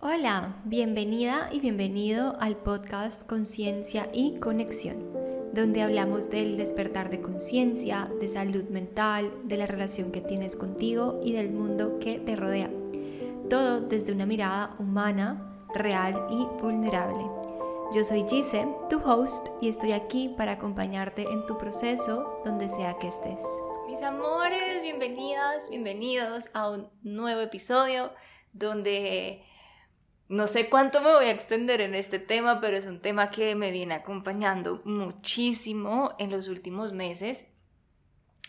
Hola, bienvenida y bienvenido al podcast Conciencia y Conexión, donde hablamos del despertar de conciencia, de salud mental, de la relación que tienes contigo y del mundo que te rodea. Todo desde una mirada humana, real y vulnerable. Yo soy Gise, tu host, y estoy aquí para acompañarte en tu proceso donde sea que estés. Mis amores, bienvenidas, bienvenidos a un nuevo episodio donde no sé cuánto me voy a extender en este tema, pero es un tema que me viene acompañando muchísimo en los últimos meses.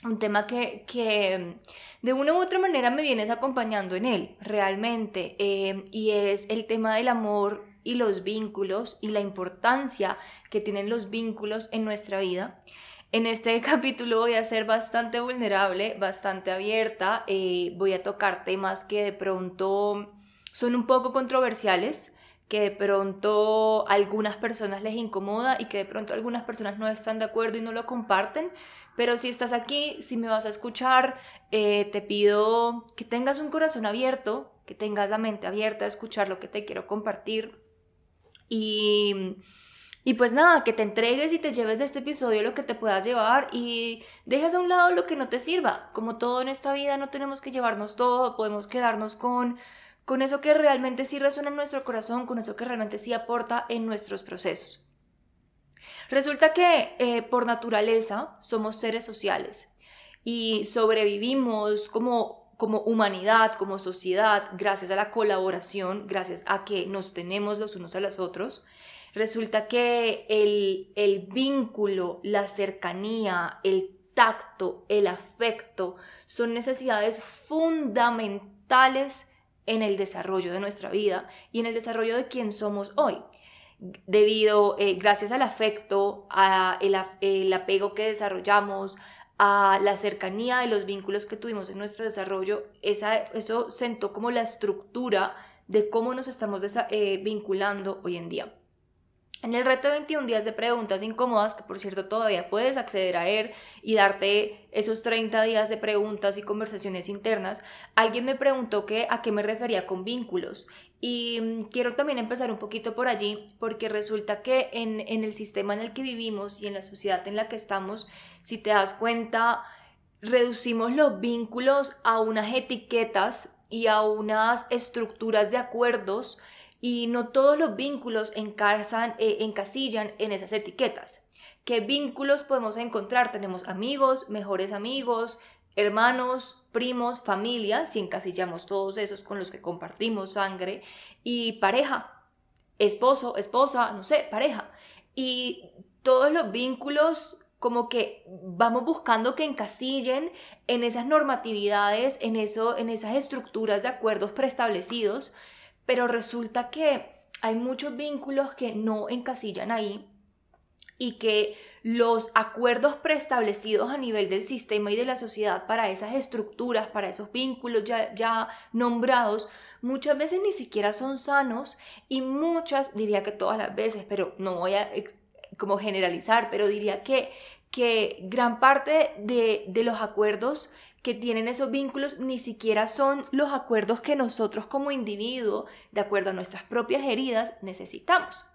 Un tema que, que de una u otra manera me vienes acompañando en él, realmente. Eh, y es el tema del amor y los vínculos y la importancia que tienen los vínculos en nuestra vida. En este capítulo voy a ser bastante vulnerable, bastante abierta, eh, voy a tocar temas que de pronto son un poco controversiales, que de pronto a algunas personas les incomoda y que de pronto algunas personas no están de acuerdo y no lo comparten, pero si estás aquí, si me vas a escuchar, eh, te pido que tengas un corazón abierto, que tengas la mente abierta a escuchar lo que te quiero compartir y... Y pues nada, que te entregues y te lleves de este episodio lo que te puedas llevar y dejes a un lado lo que no te sirva. Como todo en esta vida no tenemos que llevarnos todo, podemos quedarnos con con eso que realmente sí resuena en nuestro corazón, con eso que realmente sí aporta en nuestros procesos. Resulta que eh, por naturaleza somos seres sociales y sobrevivimos como, como humanidad, como sociedad, gracias a la colaboración, gracias a que nos tenemos los unos a los otros. Resulta que el, el vínculo, la cercanía, el tacto, el afecto son necesidades fundamentales en el desarrollo de nuestra vida y en el desarrollo de quién somos hoy. Debido, eh, gracias al afecto, a el, apego que desarrollamos, a la cercanía de los vínculos que tuvimos en nuestro desarrollo, esa, eso sentó como la estructura de cómo nos estamos eh, vinculando hoy en día. En el reto de 21 días de preguntas incómodas, que por cierto todavía puedes acceder a él y darte esos 30 días de preguntas y conversaciones internas, alguien me preguntó que, a qué me refería con vínculos. Y mm, quiero también empezar un poquito por allí, porque resulta que en, en el sistema en el que vivimos y en la sociedad en la que estamos, si te das cuenta, reducimos los vínculos a unas etiquetas y a unas estructuras de acuerdos y no todos los vínculos encasan, eh, encasillan en esas etiquetas. ¿Qué vínculos podemos encontrar? Tenemos amigos, mejores amigos, hermanos, primos, familia, si encasillamos todos esos con los que compartimos sangre, y pareja, esposo, esposa, no sé, pareja. Y todos los vínculos como que vamos buscando que encasillen en esas normatividades, en, eso, en esas estructuras de acuerdos preestablecidos, pero resulta que hay muchos vínculos que no encasillan ahí y que los acuerdos preestablecidos a nivel del sistema y de la sociedad para esas estructuras, para esos vínculos ya, ya nombrados, muchas veces ni siquiera son sanos y muchas, diría que todas las veces, pero no voy a como generalizar, pero diría que, que gran parte de, de los acuerdos que tienen esos vínculos ni siquiera son los acuerdos que nosotros como individuo, de acuerdo a nuestras propias heridas, necesitamos.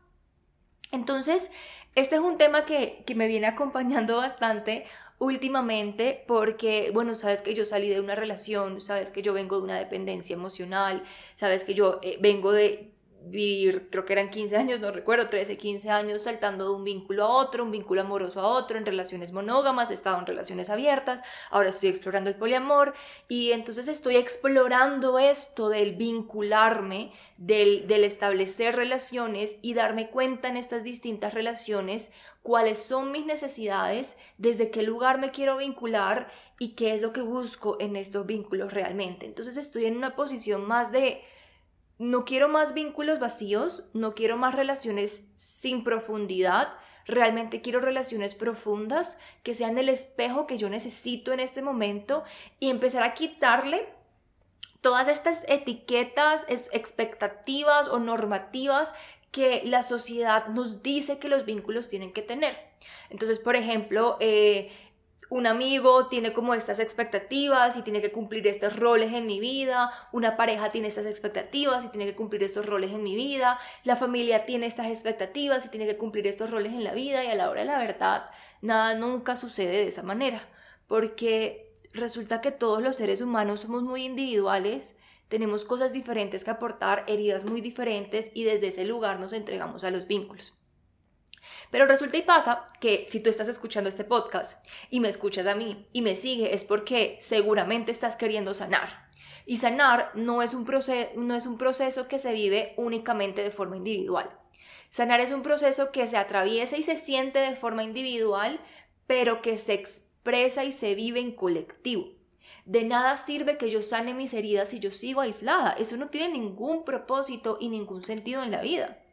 Entonces, este es un tema que, que me viene acompañando bastante últimamente porque, bueno, sabes que yo salí de una relación, sabes que yo vengo de una dependencia emocional, sabes que yo eh, vengo de vivir, creo que eran 15 años, no recuerdo, 13, 15 años saltando de un vínculo a otro, un vínculo amoroso a otro, en relaciones monógamas, he estado en relaciones abiertas, ahora estoy explorando el poliamor y entonces estoy explorando esto del vincularme, del, del establecer relaciones y darme cuenta en estas distintas relaciones cuáles son mis necesidades, desde qué lugar me quiero vincular y qué es lo que busco en estos vínculos realmente. Entonces estoy en una posición más de no quiero más vínculos vacíos, no quiero más relaciones sin profundidad, realmente quiero relaciones profundas que sean el espejo que yo necesito en este momento y empezar a quitarle todas estas etiquetas, expectativas o normativas que la sociedad nos dice que los vínculos tienen que tener. Entonces, por ejemplo, eh, un amigo tiene como estas expectativas y tiene que cumplir estos roles en mi vida, una pareja tiene estas expectativas y tiene que cumplir estos roles en mi vida, la familia tiene estas expectativas y tiene que cumplir estos roles en la vida y a la hora de la verdad nada nunca sucede de esa manera, porque resulta que todos los seres humanos somos muy individuales, tenemos cosas diferentes que aportar, heridas muy diferentes y desde ese lugar nos entregamos a los vínculos. Pero resulta y pasa que si tú estás escuchando este podcast y me escuchas a mí y me sigue es porque seguramente estás queriendo sanar. Y sanar no es un, proceso, no es un proceso que se vive únicamente de forma individual. Sanar es un proceso que se atraviesa y se siente de forma individual, pero que se expresa y se vive en colectivo. De nada sirve que yo sane mis heridas si yo sigo aislada. Eso no tiene ningún propósito y ningún sentido en la vida.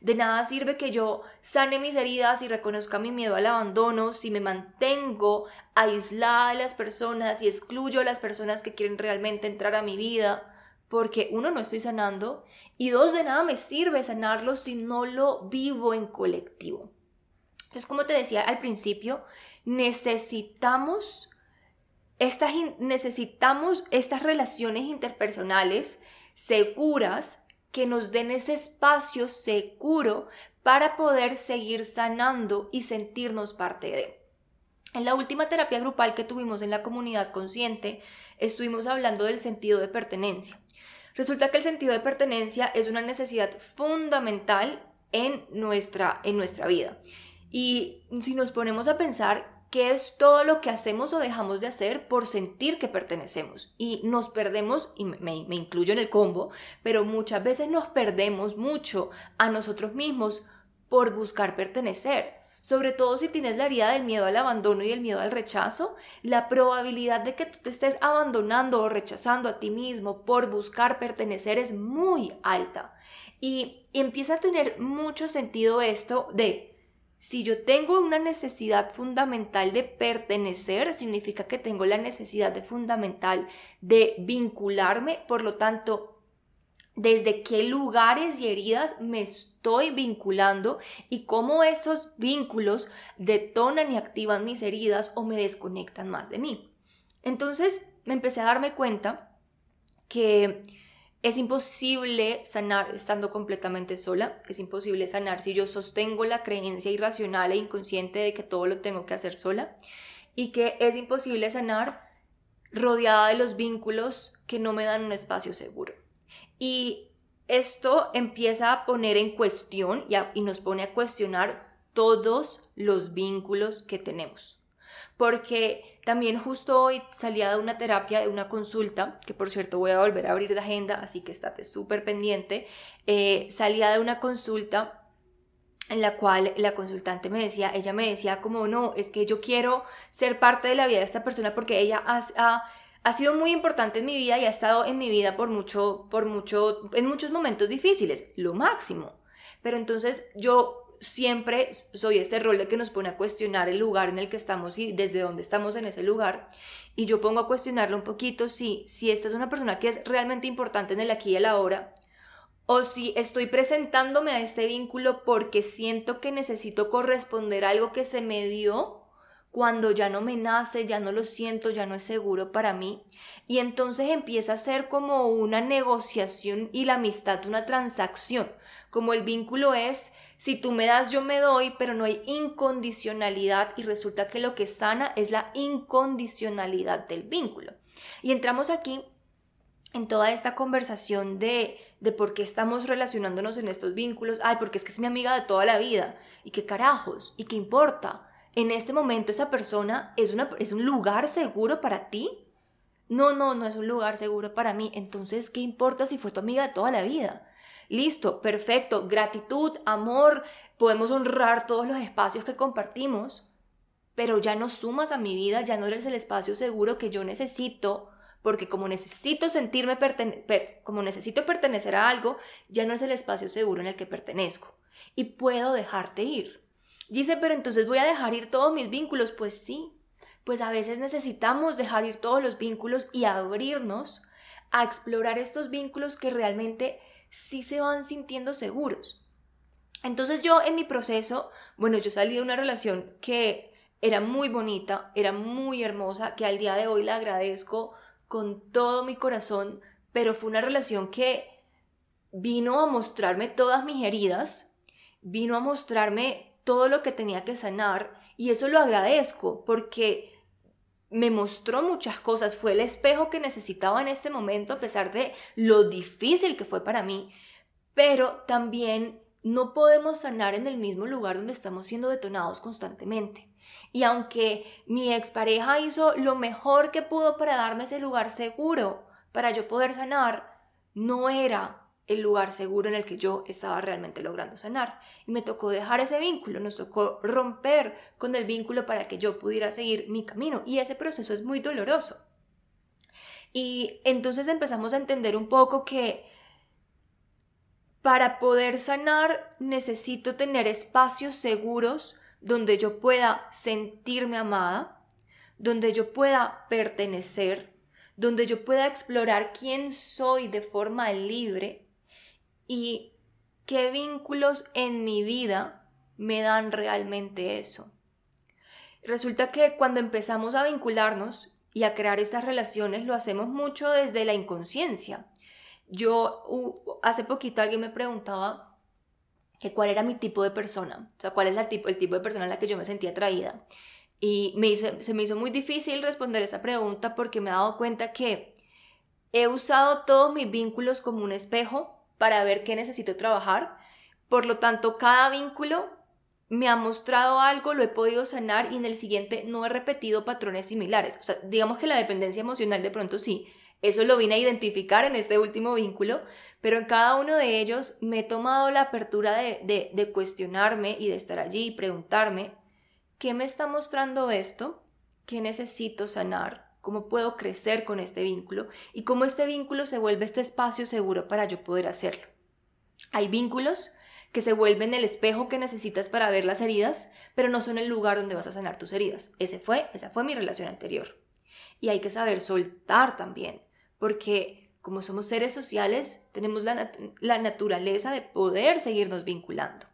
De nada sirve que yo sane mis heridas y reconozca mi miedo al abandono si me mantengo aislada de las personas y excluyo a las personas que quieren realmente entrar a mi vida. Porque uno, no estoy sanando y dos, de nada me sirve sanarlo si no lo vivo en colectivo. Entonces, como te decía al principio, necesitamos estas, necesitamos estas relaciones interpersonales seguras que nos den ese espacio seguro para poder seguir sanando y sentirnos parte de. En la última terapia grupal que tuvimos en la comunidad consciente, estuvimos hablando del sentido de pertenencia. Resulta que el sentido de pertenencia es una necesidad fundamental en nuestra, en nuestra vida. Y si nos ponemos a pensar, que es todo lo que hacemos o dejamos de hacer por sentir que pertenecemos. Y nos perdemos, y me, me, incluyo en el combo, pero muchas veces nos perdemos mucho a nosotros mismos por buscar pertenecer. Sobre todo si tienes la herida del miedo al abandono y el miedo al rechazo, la probabilidad de que tú te estés abandonando o rechazando a ti mismo por buscar pertenecer es muy alta. Y empieza a tener mucho sentido esto de si yo tengo una necesidad fundamental de pertenecer, significa que tengo la necesidad de fundamental de vincularme, por lo tanto, desde qué lugares y heridas me estoy vinculando y cómo esos vínculos detonan y activan mis heridas o me desconectan más de mí. Entonces me empecé a darme cuenta que es imposible sanar estando completamente sola, es imposible sanar si yo sostengo la creencia irracional e inconsciente de que todo lo tengo que hacer sola y que es imposible sanar rodeada de los vínculos que no me dan un espacio seguro. Y esto empieza a poner en cuestión y, nos pone a cuestionar todos los vínculos que tenemos. Porque también justo hoy salía de una terapia, de una consulta, que por cierto voy a volver a abrir de agenda, así que estate súper pendiente. Eh, salía de una consulta en la cual la consultante me decía, ella me decía como, no, es que yo quiero ser parte de la vida de esta persona porque ella ha, ha, sido muy importante en mi vida y ha estado en mi vida por mucho, por mucho, en muchos momentos difíciles, lo máximo. Pero entonces yo siempre soy este rol de que nos pone a cuestionar el lugar en el que estamos y desde dónde estamos en ese lugar. Y yo pongo a cuestionarlo un poquito si, si esta es una persona que es realmente importante en el aquí y el ahora, o si estoy presentándome a este vínculo porque siento que necesito corresponder algo que se me dio cuando ya no me nace, ya no lo siento, ya no es seguro para mí. Y entonces empieza a ser como una negociación y la amistad una transacción, como el vínculo es si tú me das, yo me doy, pero no hay incondicionalidad y resulta que lo que sana es la incondicionalidad del vínculo. Y entramos aquí en toda esta conversación de, de por qué estamos relacionándonos en estos vínculos. Ay, porque es que es mi amiga de toda la vida. ¿Y qué carajos? ¿Y qué importa? En este momento esa persona es, un lugar seguro para ti. No, no, no es un lugar seguro para mí. Entonces, ¿qué importa si fue tu amiga de toda la vida? Listo, perfecto, gratitud, amor, podemos honrar todos los espacios que compartimos, pero ya no sumas a mi vida, ya no eres el espacio seguro que yo necesito, porque como necesito sentirme como necesito pertenecer a algo, ya no es el espacio seguro en el que pertenezco y puedo dejarte ir. Dice, pero entonces voy a dejar ir todos mis vínculos, pues sí, pues a veces necesitamos dejar ir todos los vínculos y abrirnos a explorar estos vínculos que realmente sí se van sintiendo seguros. Entonces yo en mi proceso, bueno, yo salí de una relación que era muy bonita, era muy hermosa, que al día de hoy la agradezco con todo mi corazón, pero fue una relación que vino a mostrarme todas mis heridas, vino a mostrarme todo lo que tenía que sanar y eso lo agradezco porque me mostró muchas cosas, fue el espejo que necesitaba en este momento a pesar de lo difícil que fue para mí, pero también no podemos sanar en el mismo lugar donde estamos siendo detonados constantemente. Y aunque mi expareja hizo lo mejor que pudo para darme ese lugar seguro para yo poder sanar, no era el lugar seguro en el que yo estaba realmente logrando sanar. Y me tocó dejar ese vínculo, nos tocó romper con el vínculo para que yo pudiera seguir mi camino. Y ese proceso es muy doloroso. Y entonces empezamos a entender un poco que para poder sanar necesito tener espacios seguros donde yo pueda sentirme amada, donde yo pueda pertenecer, donde yo pueda explorar quién soy de forma libre y qué vínculos en mi vida me dan realmente eso. Resulta que cuando empezamos a vincularnos y a crear estas relaciones lo hacemos mucho desde la inconsciencia. Yo hace poquito alguien me preguntaba que cuál era mi tipo de persona, o sea, cuál es tipo, el tipo de persona en la que yo me sentía atraída. Y me se me hizo muy difícil responder esta pregunta porque me he dado cuenta que he usado todos mis vínculos como un espejo para ver qué necesito trabajar. Por lo tanto, cada vínculo me ha mostrado algo, lo he podido sanar y en el siguiente no he repetido patrones similares. O sea, digamos que la dependencia emocional de pronto sí, eso lo vine a identificar en este último vínculo, pero en cada uno de ellos me he tomado la apertura de, de cuestionarme y de estar allí y preguntarme, ¿qué me está mostrando esto? ¿Qué necesito sanar? Cómo puedo crecer con este vínculo y cómo este vínculo se vuelve este espacio seguro para yo poder hacerlo. Hay vínculos que se vuelven el espejo que necesitas para ver las heridas, pero no son el lugar donde vas a sanar tus heridas. Ese fue, esa fue mi relación anterior. Y hay que saber soltar también, porque como somos seres sociales, tenemos la, la naturaleza de poder seguirnos vinculando.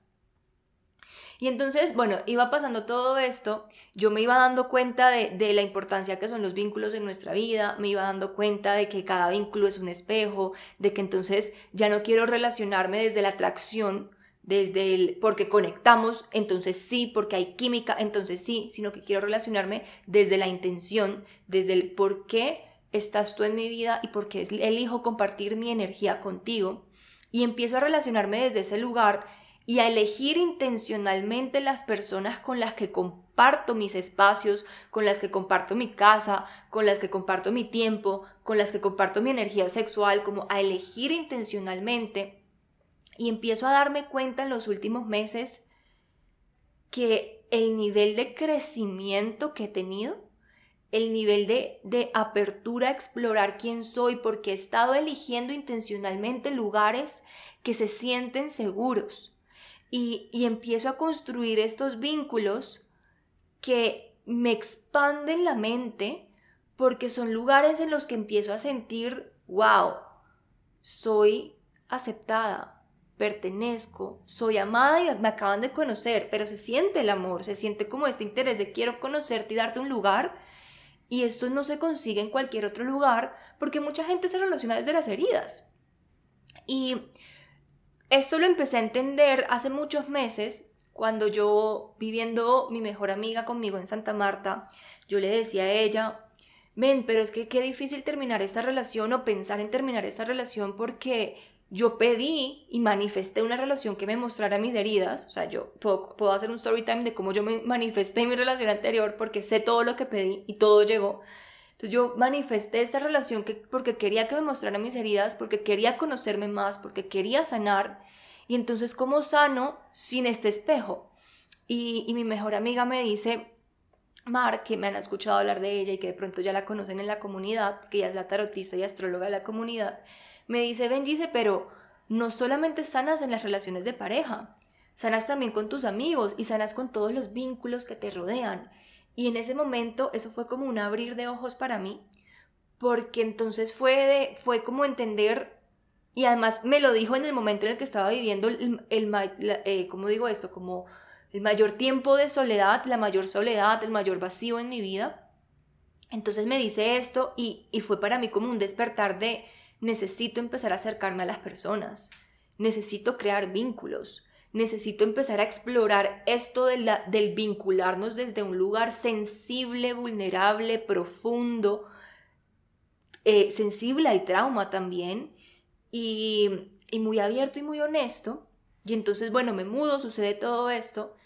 Y entonces, bueno, iba pasando todo esto, yo me iba dando cuenta de, la importancia que son los vínculos en nuestra vida, me iba dando cuenta de que cada vínculo es un espejo, de que entonces ya no quiero relacionarme desde la atracción, desde el porque conectamos, entonces sí, porque hay química, entonces sí, sino que quiero relacionarme desde la intención, desde el por qué estás tú en mi vida y por qué elijo compartir mi energía contigo. Y empiezo a relacionarme desde ese lugar y a elegir intencionalmente las personas con las que comparto mis espacios, con las que comparto mi casa, con las que comparto mi tiempo, con las que comparto mi energía sexual, como a elegir intencionalmente. Y empiezo a darme cuenta en los últimos meses que el nivel de crecimiento que he tenido, el nivel de, de apertura a explorar quién soy, porque he estado eligiendo intencionalmente lugares que se sienten seguros, y, empiezo a construir estos vínculos que me expanden la mente porque son lugares en los que empiezo a sentir, wow, soy aceptada, pertenezco, soy amada y me acaban de conocer, pero se siente el amor, se siente como este interés de quiero conocerte y darte un lugar. Y esto no se consigue en cualquier otro lugar porque mucha gente se relaciona desde las heridas. Y esto lo empecé a entender hace muchos meses, cuando yo, viviendo mi mejor amiga conmigo en Santa Marta, yo le decía a ella, ven, pero es que qué difícil terminar esta relación o pensar en terminar esta relación porque yo pedí y manifesté una relación que me mostrara mis heridas, o sea, yo puedo, puedo hacer un story time de cómo yo me manifesté mi relación anterior porque sé todo lo que pedí y todo llegó. Entonces yo manifesté esta relación que, porque quería que me mostrara mis heridas, porque quería conocerme más, porque quería sanar. Y entonces, ¿cómo sano sin este espejo? Y, mi mejor amiga me dice, Mar, que me han escuchado hablar de ella y que de pronto ya la conocen en la comunidad, que ella es la tarotista y astróloga de la comunidad, me dice, dice, pero no solamente sanas en las relaciones de pareja, sanas también con tus amigos y sanas con todos los vínculos que te rodean. Y en ese momento eso fue como un abrir de ojos para mí, porque entonces fue, de, fue como entender, y además me lo dijo en el momento en el que estaba viviendo el, el, eh, ¿cómo digo esto? Como el mayor tiempo de soledad, la mayor soledad, el mayor vacío en mi vida. Entonces me dice esto y, y fue para mí como un despertar de necesito empezar a acercarme a las personas, necesito crear vínculos, necesito empezar a explorar esto de la, del vincularnos desde un lugar sensible, vulnerable, profundo, eh, sensible al trauma también y, y muy abierto y muy honesto. Y entonces, bueno, me mudo, sucede todo esto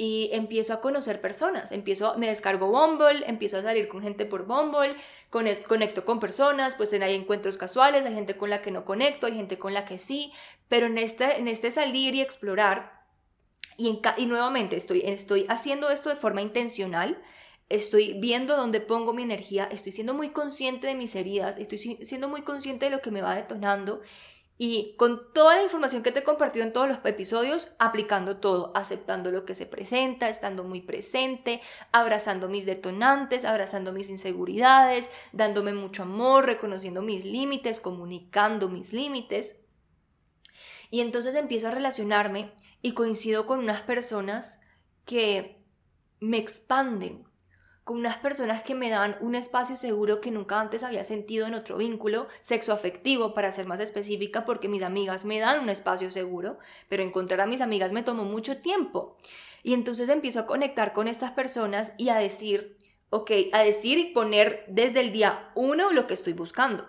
y empiezo a conocer personas, empiezo, me descargo Bumble, empiezo a salir con gente por Bumble, conecto con personas, pues hay encuentros casuales, hay gente con la que no conecto, hay gente con la que sí, pero en este, en este salir y explorar, y, y nuevamente estoy, estoy haciendo esto de forma intencional, estoy viendo dónde pongo mi energía, estoy siendo muy consciente de mis heridas, estoy siendo muy consciente de lo que me va detonando y con toda la información que te he compartido en todos los episodios, aplicando todo, aceptando lo que se presenta, estando muy presente, abrazando mis detonantes, abrazando mis inseguridades, dándome mucho amor, reconociendo mis límites, comunicando mis límites. Y entonces empiezo a relacionarme y coincido con unas personas que me expanden, con unas personas que me dan un espacio seguro que nunca antes había sentido en otro vínculo sexoafectivo, para ser más específica, porque mis amigas me dan un espacio seguro, pero encontrar a mis amigas me tomó mucho tiempo. Y entonces empiezo a conectar con estas personas y a decir, ok, a decir y poner desde el día uno lo que estoy buscando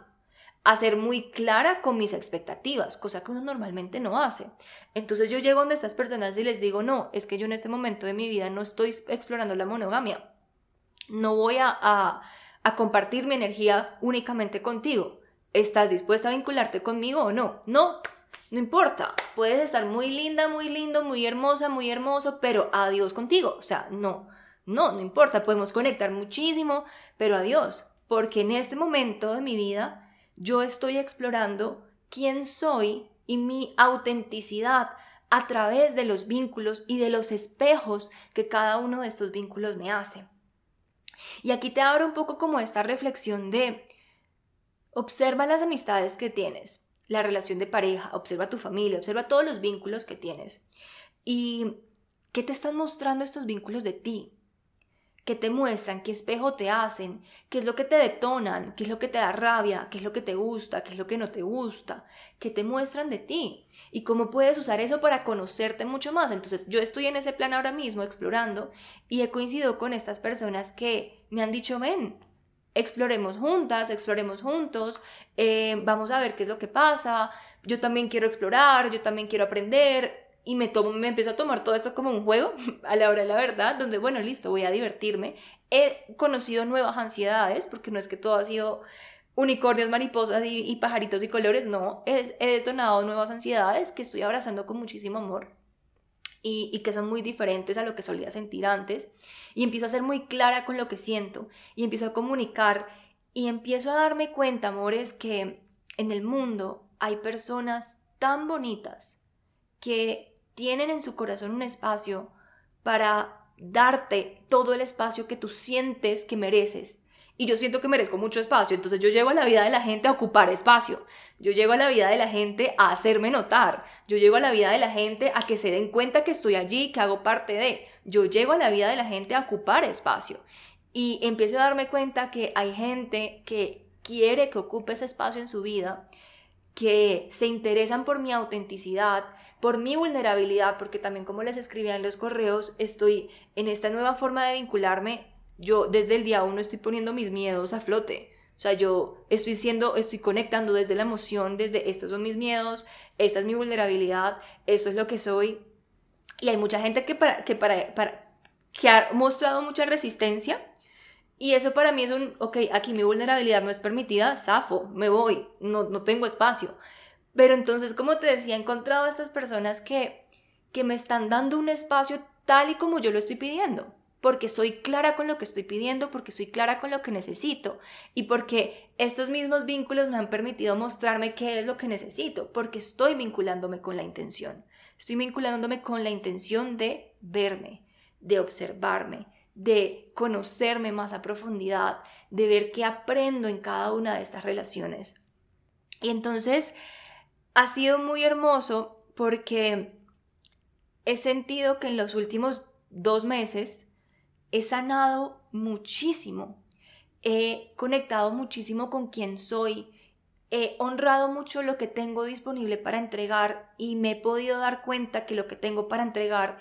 a ser muy clara con mis expectativas, cosa que uno normalmente no hace. Entonces yo llego donde estas personas y les digo, no, es que yo en este momento de mi vida no estoy explorando la monogamia no voy a, compartir mi energía únicamente contigo. ¿Estás dispuesta a vincularte conmigo o no? No, no importa. Puedes estar muy linda, muy lindo, muy hermosa, muy hermoso, pero adiós contigo. O sea, no, no, no importa. Podemos conectar muchísimo, pero adiós. Porque en este momento de mi vida yo estoy explorando quién soy y mi autenticidad a través de los vínculos y de los espejos que cada uno de estos vínculos me hace. Y aquí te abro un poco como esta reflexión de observa las amistades que tienes, la relación de pareja, observa tu familia, observa todos los vínculos que tienes. ¿Y qué te están mostrando estos vínculos de ti? ¿Qué te muestran? ¿Qué espejo te hacen? ¿Qué es lo que te detonan? ¿Qué es lo que te da rabia? ¿Qué es lo que te gusta? ¿Qué es lo que no te gusta? ¿Qué te muestran de ti? ¿Y cómo puedes usar eso para conocerte mucho más? Entonces yo estoy en ese plan ahora mismo explorando y he coincidido con estas personas que me han dicho, ven, exploremos juntas, exploremos juntos, eh, vamos a ver qué es lo que pasa, yo también quiero explorar, yo también quiero aprender, y me, tomo, me empiezo a tomar todo esto como un juego, a la hora de la verdad, donde, bueno, listo, voy a divertirme. He conocido nuevas ansiedades, porque no es que todo ha sido unicornios, mariposas y, pajaritos y colores, no, he, he, detonado nuevas ansiedades que estoy abrazando con muchísimo amor. Y, y, que son muy diferentes a lo que solía sentir antes. Y empiezo a ser muy clara con lo que siento. Y empiezo a comunicar. Y empiezo a darme cuenta, amores, que en el mundo hay personas tan bonitas que tienen en su corazón un espacio para darte todo el espacio que tú sientes que mereces. Y yo siento que merezco mucho espacio, entonces yo llego a la vida de la gente a ocupar espacio. Yo llego a la vida de la gente a hacerme notar. Yo llego a la vida de la gente a que se den cuenta que estoy allí, que hago parte de. Yo llego a la vida de la gente a ocupar espacio. Y empiezo a darme cuenta que hay gente que quiere que ocupe ese espacio en su vida, que se interesan por mi autenticidad, por mi vulnerabilidad, porque también como les escribía en los correos, estoy en esta nueva forma de vincularme, yo desde el día uno estoy poniendo mis miedos a flote. O sea, yo estoy siendo, estoy conectando desde la emoción, desde estos son mis miedos, esta es mi vulnerabilidad, esto es lo que soy. Y hay mucha gente que, para, que, para, para, que ha mostrado mucha resistencia y eso para mí es un, ok, aquí mi vulnerabilidad no es permitida, zafo, me voy, no, no tengo espacio. Pero entonces, como te decía, he encontrado a estas personas que, que me están dando un espacio tal y como yo lo estoy pidiendo, porque soy clara con lo que estoy pidiendo, porque soy clara con lo que necesito y porque estos mismos vínculos me han permitido mostrarme qué es lo que necesito, porque estoy vinculándome con la intención. Estoy vinculándome con la intención de verme, de observarme, de conocerme más a profundidad, de ver qué aprendo en cada una de estas relaciones. Y entonces, ha sido muy hermoso porque he sentido que en los últimos dos meses, he sanado muchísimo, he conectado muchísimo con quien soy, he honrado mucho lo que tengo disponible para entregar y me he podido dar cuenta que lo que tengo para entregar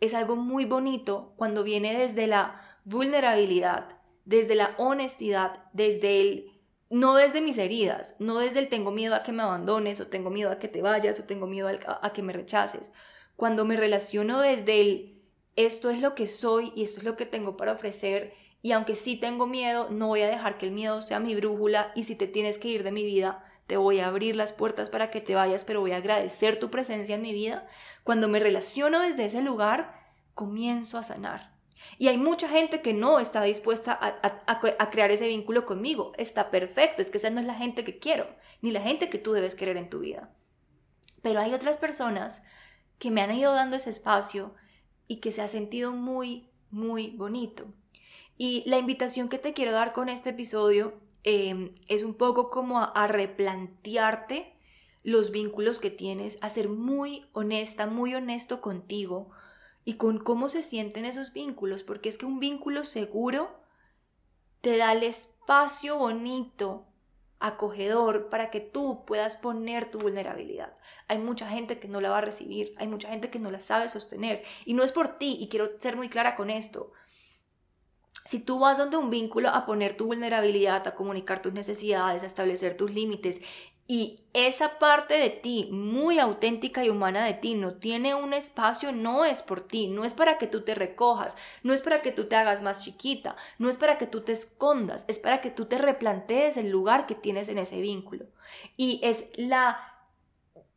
es algo muy bonito cuando viene desde la vulnerabilidad, desde la honestidad, desde el no desde mis heridas, no desde el tengo miedo a que me abandones o tengo miedo a que te vayas o tengo miedo a, que me rechaces. Cuando me relaciono desde el esto es lo que soy y esto es lo que tengo para ofrecer y aunque sí tengo miedo, no voy a dejar que el miedo sea mi brújula y si te tienes que ir de mi vida, te voy a abrir las puertas para que te vayas, pero voy a agradecer tu presencia en mi vida. Cuando me relaciono desde ese lugar, comienzo a sanar. Y hay mucha gente que no está dispuesta a, crear ese vínculo conmigo. Está perfecto, es que esa no es la gente que quiero, ni la gente que tú debes querer en tu vida. Pero hay otras personas que me han ido dando ese espacio y que se ha sentido muy, muy bonito. Y la invitación que te quiero dar con este episodio em, es un poco como a replantearte los vínculos que tienes, a ser muy honesta, muy honesto contigo, y con cómo se sienten esos vínculos, porque es que un vínculo seguro te da el espacio bonito, acogedor, para que tú puedas poner tu vulnerabilidad. Hay mucha gente que no la va a recibir, hay mucha gente que no la sabe sostener, y no es por ti, y quiero ser muy clara con esto. Si tú vas donde un vínculo a poner tu vulnerabilidad, a comunicar tus necesidades, a establecer tus límites y esa parte de ti, muy auténtica y humana de ti, no tiene un espacio, no es por ti, no es para que tú te recojas, no es para que tú te hagas más chiquita, no es para que tú te escondas, es para que tú te replantees el lugar que tienes en ese vínculo. Y es la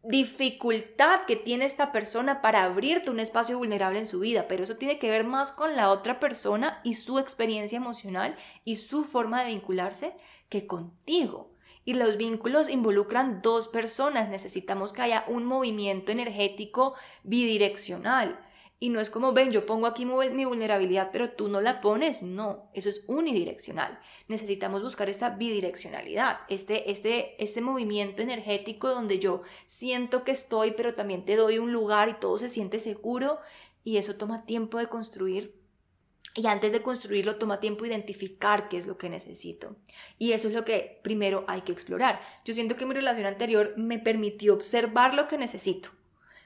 dificultad que tiene esta persona para abrirte un espacio vulnerable en su vida, pero eso tiene que ver más con la otra persona y su experiencia emocional y su forma de vincularse que contigo. Y los vínculos involucran dos personas, necesitamos que haya un movimiento energético bidireccional. Y no es como, ven, yo pongo aquí mi vulnerabilidad, pero tú no la pones. No, eso es unidireccional. Necesitamos buscar esta bidireccionalidad, este, este, este movimiento energético donde yo siento que estoy, pero también te doy un lugar y todo se siente seguro. Y eso toma tiempo de construir y antes de construirlo toma tiempo identificar qué es lo que necesito. Y eso es lo que primero hay que explorar. Yo siento que mi relación anterior me permitió observar lo que necesito.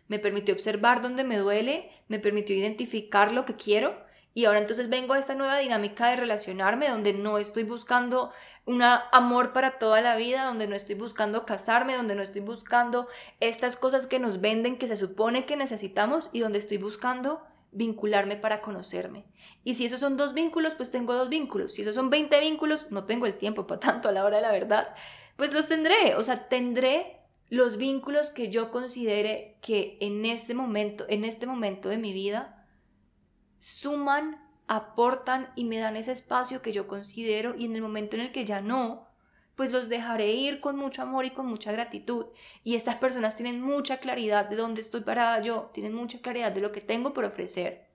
Me permitió observar dónde me duele, me permitió identificar lo que quiero. Y ahora entonces vengo a esta nueva dinámica de relacionarme donde no estoy buscando un amor para toda la vida, donde no estoy buscando casarme, donde no estoy buscando estas cosas que nos venden que se supone que necesitamos y donde estoy buscando vincularme para conocerme. Y si esos son dos vínculos, pues tengo dos vínculos. Si esos son 20 vínculos, no tengo el tiempo para tanto a la hora de la verdad, pues los tendré. O sea, tendré los vínculos que yo considere que en este momento, en este momento de mi vida, suman, aportan y me dan ese espacio que yo considero y en el momento en el que ya no, pues los dejaré ir con mucho amor y con mucha gratitud. Y estas personas tienen mucha claridad de dónde estoy parada yo, tienen mucha claridad de lo que tengo por ofrecer.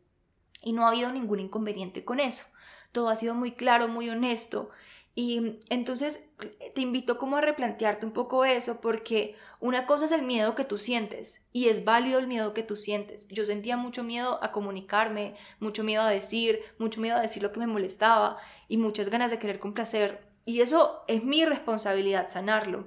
Y no ha habido ningún inconveniente con eso. Todo ha sido muy claro, muy honesto. Y entonces te invito como a replantearte un poco eso porque una cosa es el miedo que tú sientes y es válido el miedo que tú sientes. Yo sentía mucho miedo a comunicarme, mucho miedo a decir, mucho miedo a decir lo que me molestaba y muchas ganas de querer complacer y eso es mi responsabilidad sanarlo.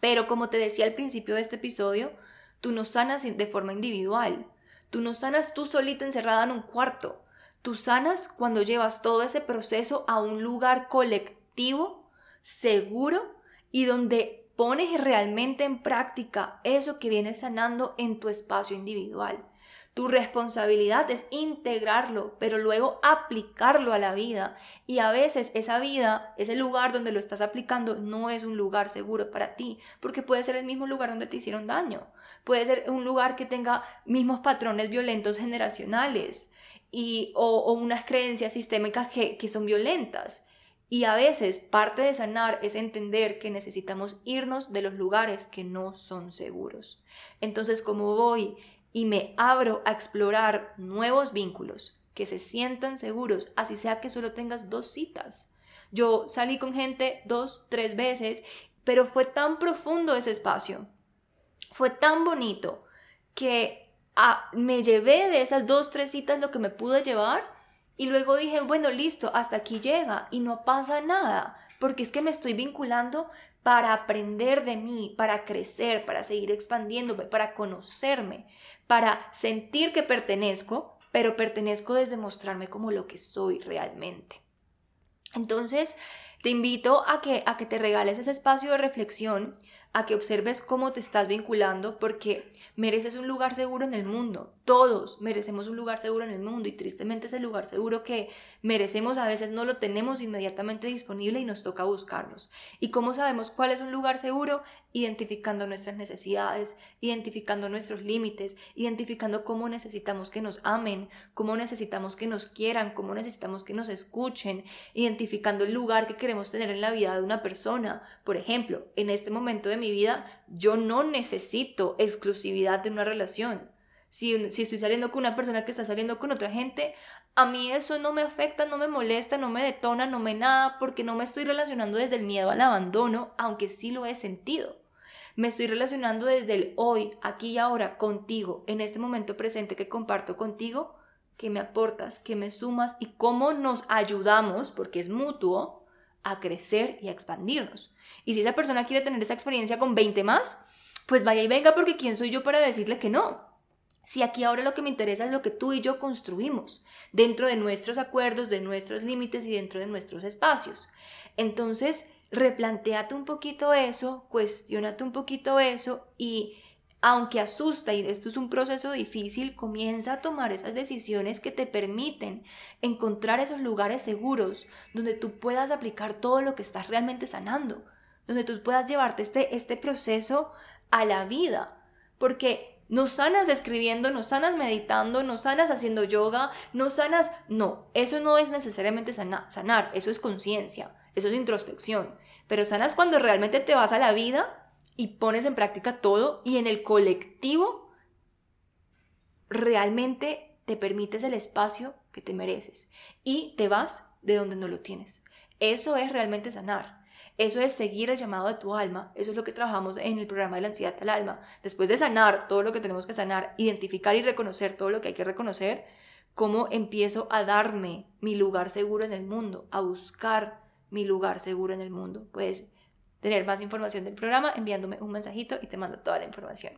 Pero como te decía al principio de este episodio, tú no sanas de forma individual. Tú no sanas tú solita encerrada en un cuarto. Tú sanas cuando llevas todo ese proceso a un lugar colectivo, seguro y donde pones realmente en práctica eso que vienes sanando en tu espacio individual. Tu responsabilidad es integrarlo, pero luego aplicarlo a la vida. Y a veces esa vida, ese lugar donde lo estás aplicando, no es un lugar seguro para ti, porque puede ser el mismo lugar donde te hicieron daño. Puede ser un lugar que tenga mismos patrones violentos generacionales y, o, unas creencias sistémicas que, que son violentas. Y a veces parte de sanar es entender que necesitamos irnos de los lugares que no son seguros. Entonces, como voy y me abro a explorar nuevos vínculos que se sientan seguros, así sea que solo tengas dos citas. Yo salí con gente dos, tres veces, pero fue tan profundo ese espacio, fue tan bonito que me llevé de esas dos, tres citas lo que me pude llevar y luego dije, bueno, listo, hasta aquí llega y no pasa nada, porque es que me estoy vinculando para aprender de mí, para crecer, para seguir expandiéndome, para conocerme, para sentir que pertenezco, pero pertenezco desde mostrarme como lo que soy realmente. Entonces, te invito a que, a que te regales ese espacio de reflexión, a que observes cómo te estás vinculando, porque mereces un lugar seguro en el mundo. Todos merecemos un lugar seguro en el mundo y tristemente ese lugar seguro que merecemos a veces no lo tenemos inmediatamente disponible y nos toca buscarnos. ¿Y cómo sabemos cuál es un lugar seguro? Identificando nuestras necesidades, identificando nuestros límites, identificando cómo necesitamos que nos amen, cómo necesitamos que nos quieran, cómo necesitamos que nos escuchen, identificando el lugar que queremos tener en la vida de una persona. Por ejemplo, en este momento de mi vida, yo no necesito exclusividad de una relación si, estoy saliendo con una persona que está saliendo con otra gente, a mí eso no me afecta, no me molesta, no me detona, no me nada, porque no me estoy relacionando desde el miedo al abandono, aunque sí lo he sentido. Me estoy relacionando desde el hoy, aquí y ahora, contigo, en este momento presente que comparto contigo, que me aportas, que me sumas y cómo nos ayudamos, porque es mutuo, a crecer y a expandirnos. Y si esa persona quiere tener esa experiencia con 20 más, pues vaya y venga porque ¿quién soy yo para decirle que no? Si aquí ahora lo que me interesa es lo que tú y yo construimos dentro de nuestros acuerdos, de nuestros límites y dentro de nuestros espacios. Entonces, replanteate un poquito eso, cuestionate un poquito eso y aunque asusta y esto es un proceso difícil, comienza a tomar esas decisiones que te permiten encontrar esos lugares seguros donde tú puedas aplicar todo lo que estás realmente sanando, donde tú puedas llevarte este, este proceso a la vida. Porque no sanas escribiendo, no sanas meditando, no sanas haciendo yoga, no sanas... No, eso no es necesariamente sanar, eso es conciencia, eso es introspección. Pero sanas cuando realmente te vas a la vida y pones en práctica todo y en el colectivo realmente te permites el espacio que te mereces y te vas de donde no lo tienes. Eso es realmente sanar. Eso es seguir el llamado de tu alma. Eso es lo que trabajamos en el programa de la ansiedad al alma. Después de sanar todo lo que tenemos que sanar, identificar y reconocer todo lo que hay que reconocer, cómo empiezo a darme mi lugar seguro en el mundo, a buscar mi lugar seguro en el mundo. Puedes tener más información del programa enviándome un mensajito y te mando toda la información.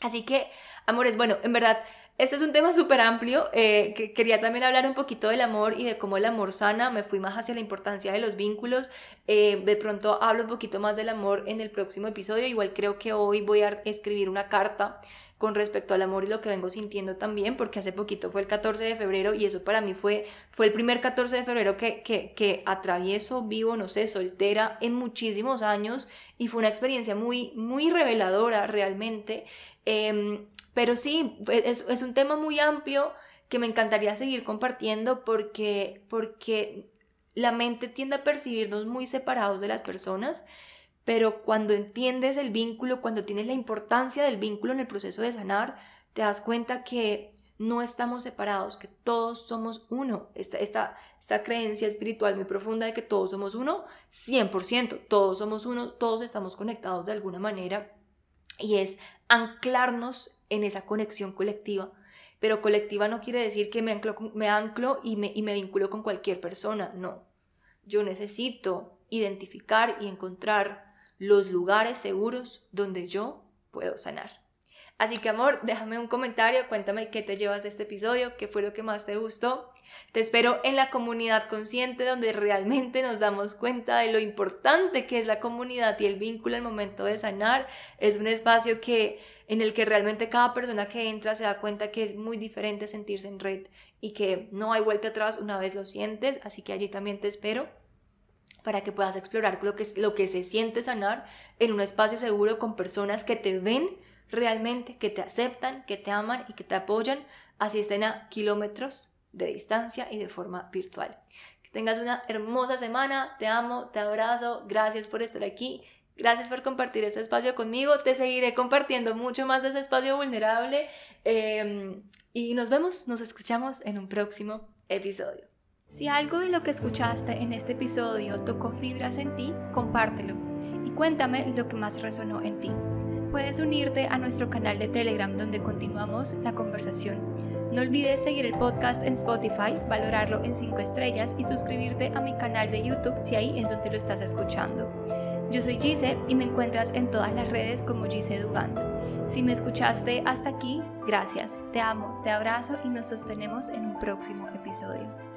Así que, amores, bueno, en verdad este es un tema súper amplio, eh, que quería también hablar un poquito del amor y de cómo el amor sana, me fui más hacia la importancia de los vínculos, eh, de pronto hablo un poquito más del amor en el próximo episodio, igual creo que hoy voy a escribir una carta con respecto al amor y lo que vengo sintiendo también, porque hace poquito fue el 14 de febrero y eso para mí fue, fue el primer 14 de febrero que, que, que atravieso, vivo, no sé, soltera en muchísimos años y fue una experiencia muy, muy reveladora realmente. Em, pero sí, es, es, un tema muy amplio que me encantaría seguir compartiendo porque, porque la mente tiende a percibirnos muy separados de las personas, pero cuando entiendes el vínculo, cuando tienes la importancia del vínculo en el proceso de sanar, te das cuenta que no estamos separados, que todos somos uno. Esta, esta, esta creencia espiritual muy profunda de que todos somos uno, 100%, todos somos uno, todos estamos conectados de alguna manera y es anclarnos en esa conexión colectiva. Pero colectiva no quiere decir que me anclo, y, me, y me vinculo con cualquier persona, no. Yo necesito identificar y encontrar los lugares seguros donde yo puedo sanar. Así que amor, déjame un comentario, cuéntame qué te llevas de este episodio, qué fue lo que más te gustó. Te espero en la comunidad consciente donde realmente nos damos cuenta de lo importante que es la comunidad y el vínculo al momento de sanar. Es un espacio que en el que realmente cada persona que entra se da cuenta que es muy diferente sentirse en red y que no hay vuelta atrás una vez lo sientes, así que allí también te espero para que puedas explorar lo que, lo que se siente sanar en un espacio seguro con personas que te ven realmente, que te aceptan, que te aman y que te apoyan, así estén a kilómetros de distancia y de forma virtual. Que tengas una hermosa semana, te amo, te abrazo, gracias por estar aquí, gracias por compartir este espacio conmigo, te seguiré compartiendo mucho más de ese espacio vulnerable em, y nos vemos, nos escuchamos en un próximo episodio. Si algo de lo que escuchaste en este episodio tocó fibras en ti, compártelo y cuéntame lo que más resonó en ti. puedes unirte a nuestro canal de Telegram donde continuamos la conversación. No olvides seguir el podcast en Spotify, valorarlo en 5 estrellas y suscribirte a mi canal de YouTube si ahí es donde lo estás escuchando. Yo soy Gise y me encuentras en todas las redes como Gise Dugant. Si me escuchaste hasta aquí, gracias. Te amo, te abrazo y nos sostenemos en un próximo episodio.